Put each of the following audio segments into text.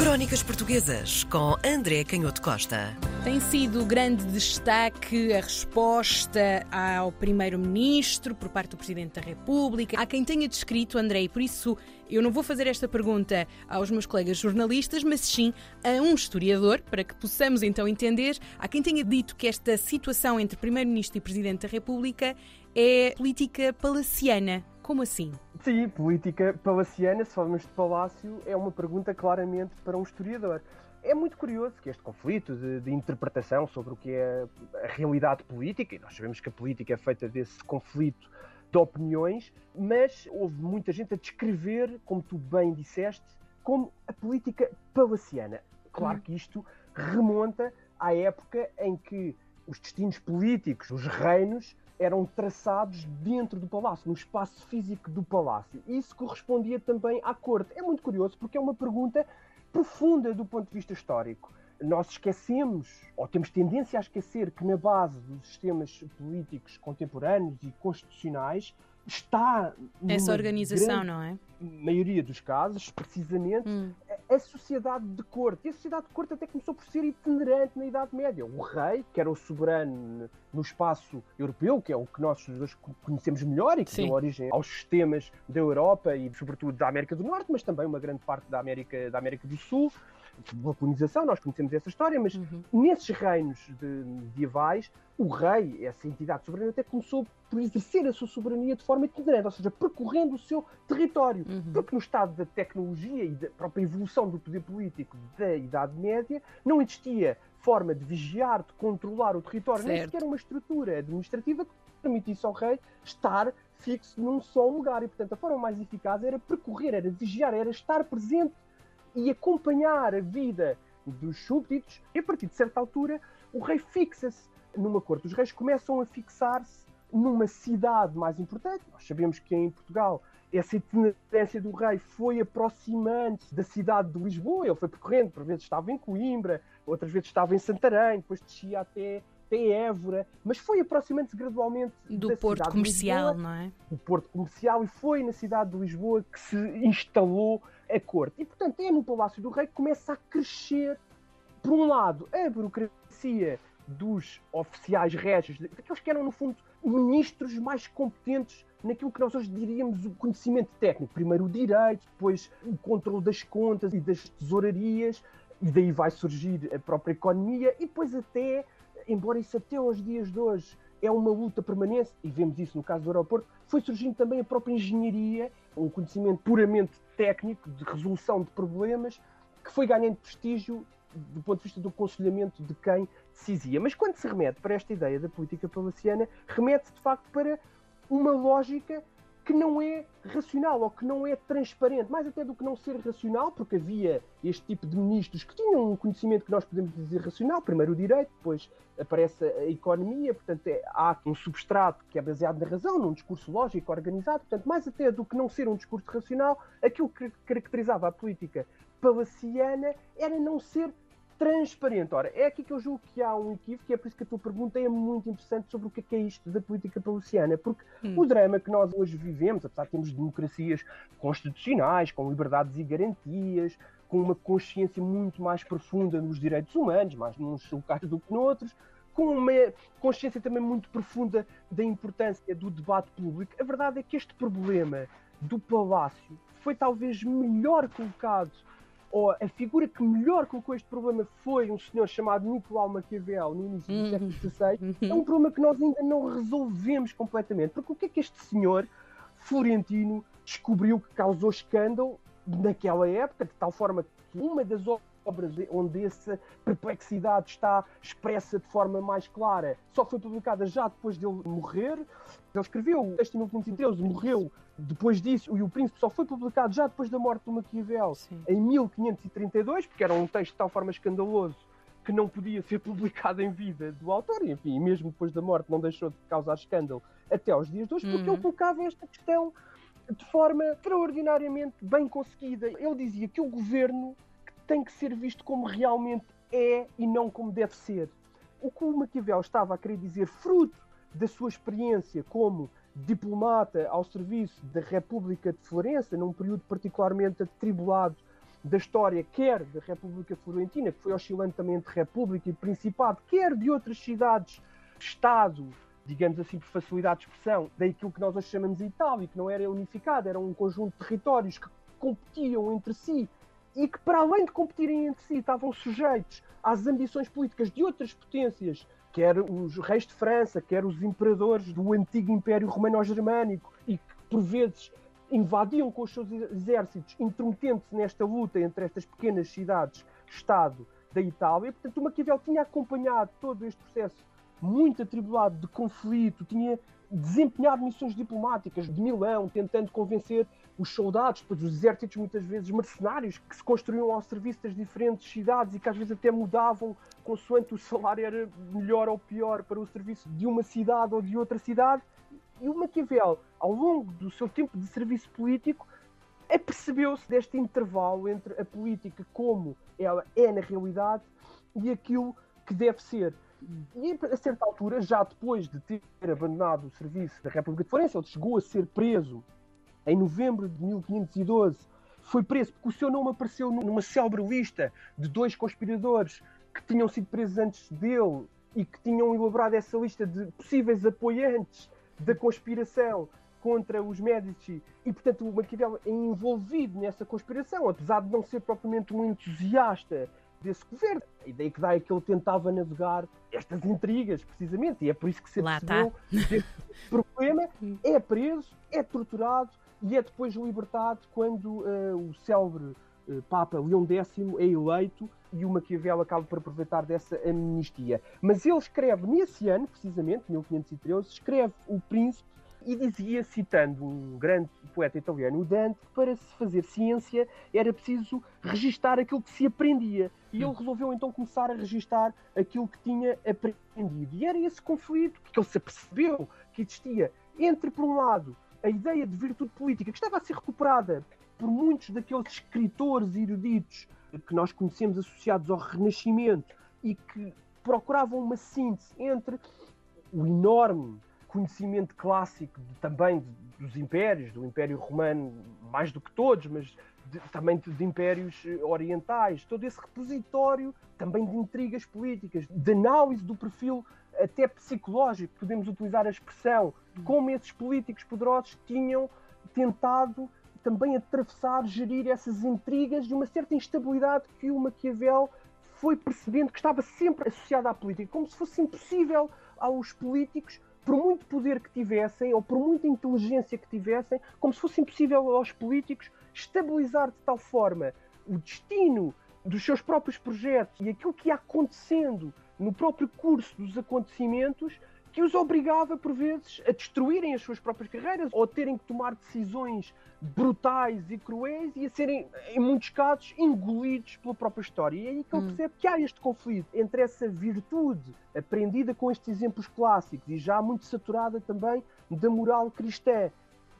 Crónicas Portuguesas com André Canhoto Costa. Tem sido grande destaque a resposta ao Primeiro-Ministro por parte do Presidente da República. Há quem tenha descrito, André, e por isso eu não vou fazer esta pergunta aos meus colegas jornalistas, mas sim a um historiador, para que possamos então entender. Há quem tenha dito que esta situação entre Primeiro-Ministro e Presidente da República é política palaciana. Como assim? Sim, política palaciana, se falamos de palácio, é uma pergunta claramente para um historiador. É muito curioso que este conflito de, de, interpretação sobre o que é a realidade política, e nós sabemos que a política é feita desse conflito de opiniões, mas houve muita gente a descrever, como tu bem disseste, como a política palaciana. Claro hum. que isto remonta à época em que os destinos políticos, os reinos, eram traçados dentro do palácio, no espaço físico do palácio. Isso correspondia também à corte. É muito curioso porque é uma pergunta profunda do ponto de vista histórico. Nós esquecemos, ou temos tendência a esquecer, que na base dos sistemas políticos contemporâneos e constitucionais está essa organização, não é? Maioria dos casos, precisamente, hum. A, sociedade de corte. E a sociedade de corte até começou por ser itinerante na Idade Média. O rei, que era o soberano no espaço europeu, que é o que nós conhecemos melhor e que Sim. deu origem aos sistemas da Europa e, sobretudo, da América do Norte, mas também uma grande parte da América, da América do Sul colonização, nós conhecemos essa história, mas uhum. nesses reinos de, medievais, o rei, essa entidade soberana, até começou por exercer a sua soberania de forma itinerante, ou seja, percorrendo o seu território. Uhum. Porque no estado da tecnologia e da própria evolução do poder político da Idade Média, não existia forma de vigiar, de controlar o território, certo. nem sequer uma estrutura administrativa que permitisse ao rei estar fixo num só lugar. E, portanto, a forma mais eficaz era percorrer, era vigiar, era estar presente e acompanhar a vida dos súbditos, e a partir de certa altura o rei fixa-se numa corte. Os reis começam a fixar-se numa cidade mais importante. Nós sabemos que em Portugal essa itinerância do rei foi aproximando-se da cidade de Lisboa. Ele foi percorrendo, por vezes estava em Coimbra, outras vezes estava em Santarém, depois descia até, até Évora, mas foi aproximando-se gradualmente do Porto Comercial, não é? Do Porto Comercial, e foi na cidade de Lisboa que se instalou a corte. E, portanto, é no Palácio do Rei que começa a crescer, por um lado, a burocracia dos oficiais régios, daqueles que eram, no fundo, ministros mais competentes naquilo que nós hoje diríamos o conhecimento técnico. Primeiro o direito, depois o controle das contas e das tesourarias, e daí vai surgir a própria economia, e depois até, embora isso até aos dias de hoje é uma luta permanente, e vemos isso no caso do aeroporto, foi surgindo também a própria engenharia, um conhecimento puramente técnico de resolução de problemas, que foi ganhando prestígio do ponto de vista do aconselhamento de quem decidia. Mas quando se remete para esta ideia da política palaciana, remete-se de facto para uma lógica que não é racional ou que não é transparente, mais até do que não ser racional, porque havia este tipo de ministros que tinham um conhecimento que nós podemos dizer racional, primeiro o direito, depois aparece a economia, portanto é, há um substrato que é baseado na razão, num discurso lógico, organizado, portanto mais até do que não ser um discurso racional, aquilo que caracterizava a política palaciana era não ser transparente. Ora, é aqui que eu julgo que há um equívoco e é por isso que a tua pergunta é muito interessante sobre o que é, que é isto da política palaciana, porque hum. o drama que nós hoje vivemos, apesar de termos democracias constitucionais, com liberdades e garantias, com uma consciência muito mais profunda nos direitos humanos, mais nos locais do que noutros, com uma consciência também muito profunda da importância do debate público, a verdade é que este problema do palácio foi talvez melhor colocado ou a figura que melhor colocou este problema foi um senhor chamado Nicolau Maquiavel no início do século XVI, uhum. é um problema que nós ainda não resolvemos completamente. Porque o que é que este senhor Florentino descobriu que causou escândalo naquela época, de tal forma que uma das obras onde essa perplexidade está expressa de forma mais clara só foi publicada já depois dele morrer. Ele escreveu o texto em 1513, morreu depois disso, e o Príncipe só foi publicado já depois da morte do Maquiavel, Sim. em 1532, porque era um texto de tal forma escandaloso que não podia ser publicado em vida do autor, e enfim, mesmo depois da morte não deixou de causar escândalo até aos dias de hoje, porque uhum. ele colocava esta questão de forma extraordinariamente bem conseguida. Ele dizia que o governo tem que ser visto como realmente é e não como deve ser. O que o Maquiavel estava a querer dizer, fruto da sua experiência como diplomata ao serviço da República de Florença, num período particularmente atribulado da história, quer da República Florentina, que foi oscilando também entre República e Principado, quer de outras cidades, Estado, digamos assim, por facilidade de expressão, daquilo que nós hoje chamamos de Itália, que não era unificado, era um conjunto de territórios que competiam entre si e que, para além de competirem entre si, estavam sujeitos às ambições políticas de outras potências, quer os reis de França, quer os imperadores do antigo Império Romano-Germânico, e que, por vezes, invadiam com os seus exércitos, intrometendo-se nesta luta entre estas pequenas cidades-estado da Itália. Portanto, o Maquiavel tinha acompanhado todo este processo muito atribulado de conflito, tinha desempenhado missões diplomáticas de Milão, tentando convencer os soldados, depois os exércitos muitas vezes mercenários, que se construíam ao serviço das diferentes cidades e que às vezes até mudavam consoante o salário era melhor ou pior para o serviço de uma cidade ou de outra cidade. E o Maquiavel, ao longo do seu tempo de serviço político, apercebeu-se deste intervalo entre a política como ela é na realidade e aquilo que deve ser. E a certa altura, já depois de ter abandonado o serviço da República de Florença, ele chegou a ser preso em novembro de 1512. Foi preso porque o seu nome apareceu numa célebre lista de dois conspiradores que tinham sido presos antes dele e que tinham elaborado essa lista de possíveis apoiantes da conspiração contra os Medici e, portanto, o Maquiavel é envolvido nessa conspiração, apesar de não ser propriamente um entusiasta desse governo. A ideia que dá é que ele tentava navegar estas intrigas, precisamente, e é por isso que se Lá percebeu tá. problema, é preso, é torturado e é depois libertado quando uh, o célebre uh, Papa Leão X é eleito e o Maquiavel acaba por aproveitar dessa amnistia. Mas ele escreve nesse ano, precisamente, 1513, escreve O Príncipe e dizia, citando um grande poeta italiano, o Dante, para se fazer ciência era preciso registar aquilo que se aprendia. E ele resolveu então começar a registar aquilo que tinha aprendido. E era esse conflito que ele se apercebeu que existia entre, por um lado, a ideia de virtude política, que estava a ser recuperada por muitos daqueles escritores eruditos que nós conhecemos associados ao Renascimento e que procuravam uma síntese entre o enorme conhecimento clássico de, também de, dos impérios, do Império Romano mais do que todos, mas de, também de, impérios orientais, todo esse repositório também de intrigas políticas, de análise do perfil até psicológico, podemos utilizar a expressão, de como esses políticos poderosos tinham tentado também atravessar, gerir essas intrigas de uma certa instabilidade que o Maquiavel foi percebendo que estava sempre associada à política, como se fosse impossível aos políticos por muito poder que tivessem, ou por muita inteligência que tivessem, como se fosse impossível aos políticos estabilizar de tal forma o destino dos seus próprios projetos e aquilo que ia acontecendo no próprio curso dos acontecimentos que os obrigava, por vezes, a destruírem as suas próprias carreiras ou a terem que tomar decisões brutais e cruéis e a serem, em muitos casos, engolidos pela própria história. E é aí que ele hum. percebe que há este conflito entre essa virtude aprendida com estes exemplos clássicos e já muito saturada também da moral cristã,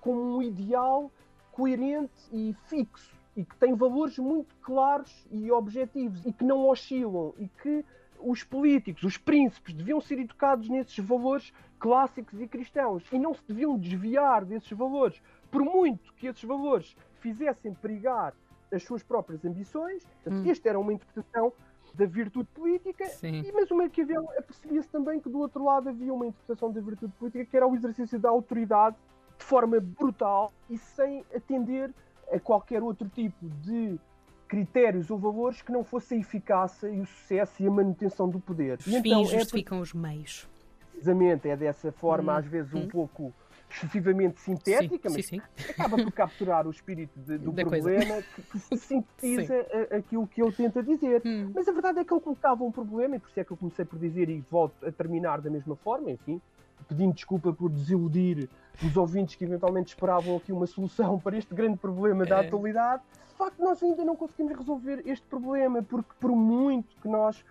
como um ideal coerente e fixo e que tem valores muito claros e objetivos e que não oscilam e que os políticos, os príncipes, deviam ser educados nesses valores clássicos e cristãos e não se deviam desviar desses valores, por muito que esses valores fizessem perigar as suas próprias ambições. Hum. Esta era uma interpretação da virtude política, e, mas o Maquiavel percebia-se também que do outro lado havia uma interpretação da virtude política que era o exercício da autoridade de forma brutal e sem atender a qualquer outro tipo de critérios ou valores que não fosse a eficácia e o sucesso e a manutenção do poder. Os e fins então, justificam é... os meios. Precisamente, é dessa forma, hum, às vezes, hum. um pouco excessivamente sintética, sim, mas sim, sim. acaba por capturar o espírito de, do da problema que, que, sintetiza aquilo que ele tenta dizer. Hum. Mas a verdade é que ele colocava um problema, e por isso é que eu comecei por dizer e volto a terminar da mesma forma, enfim, pedindo desculpa por desiludir os ouvintes que eventualmente esperavam aqui uma solução para este grande problema da é. atualidade de facto nós ainda não conseguimos resolver este problema, porque por muito que nós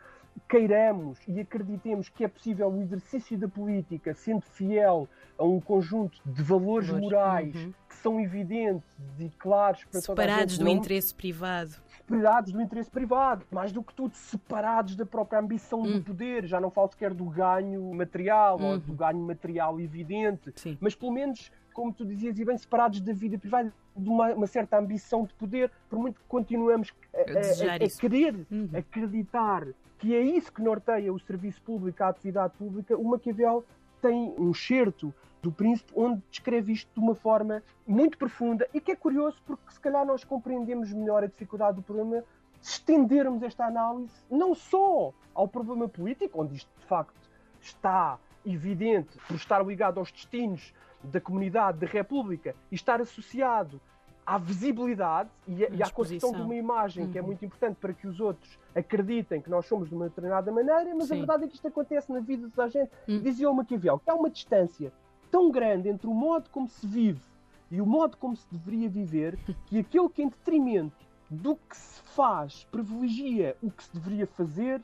queiramos e acreditemos que é possível o exercício da política sendo fiel a um conjunto de valores, valores. morais uhum. que são evidentes e claros para separados do não... interesse privado separados do interesse privado, mais do que tudo separados da própria ambição uhum. do hum. poder, já não falo sequer do ganho material uhum. ou do ganho material evidente, Sim. mas pelo menos como tu dizias, e bem separados da vida privada, de uma, uma certa ambição de poder, por muito que continuamos a, a, a, a querer uhum. acreditar que é isso que norteia o serviço público, a atividade pública, o Maquiavel tem um certo do Príncipe onde descreve isto de uma forma muito profunda e que é curioso porque se calhar nós compreendemos melhor a dificuldade do problema se estendermos esta análise não só ao problema político, onde isto de facto está evidente por estar ligado aos destinos da comunidade, da República e estar associado à visibilidade e, a, e à construção de uma imagem uhum. que é uhum. muito importante para que os outros acreditem que nós somos de uma determinada maneira, mas Sim. a verdade é que isto acontece na vida da gente. Uhum. Dizia o Maquiavel que há uma distância tão grande entre o modo como se vive e o modo como se deveria viver que aquele que em detrimento do que se faz privilegia o que se deveria fazer,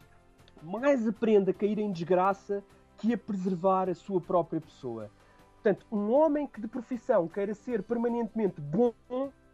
mais aprende a cair em desgraça que a preservar a sua própria pessoa. Portanto, um homem que de profissão queira ser permanentemente bom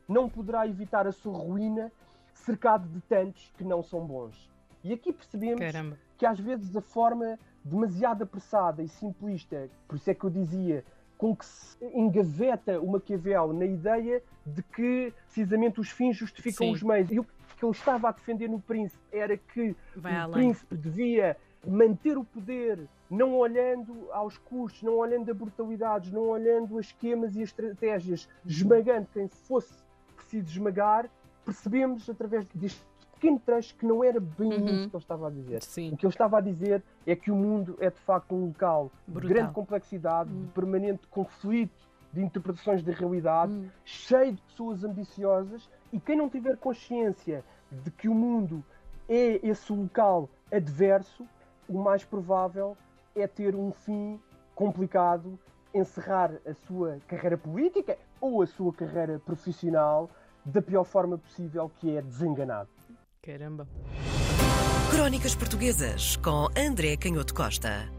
não poderá evitar a sua ruína cercado de tantos que não são bons. E aqui percebemos Caramba. que às vezes a forma demasiado apressada e simplista, por isso é que eu dizia, com que se engaveta o Maquiavel na ideia de que precisamente os fins justificam Sim. os meios. E o que ele estava a defender no Príncipe era que Vai o além. Príncipe devia manter o poder não olhando aos custos, não olhando a brutalidades, não olhando a esquemas e as estratégias, esmagando quem fosse preciso esmagar, percebemos através deste pequeno trecho que não era bem uhum. isso que ele estava a dizer. Sim. O que ele estava a dizer é que o mundo é de facto um local Brutal. de grande complexidade, uhum. de permanente conflito de interpretações da realidade, uhum. cheio de pessoas ambiciosas, e quem não tiver consciência de que o mundo é esse local adverso, o mais provável é ter um fim complicado, encerrar a sua carreira política ou a sua carreira profissional da pior forma possível, que é desenganado. Caramba. Crónicas Portuguesas com André Canhoto Costa.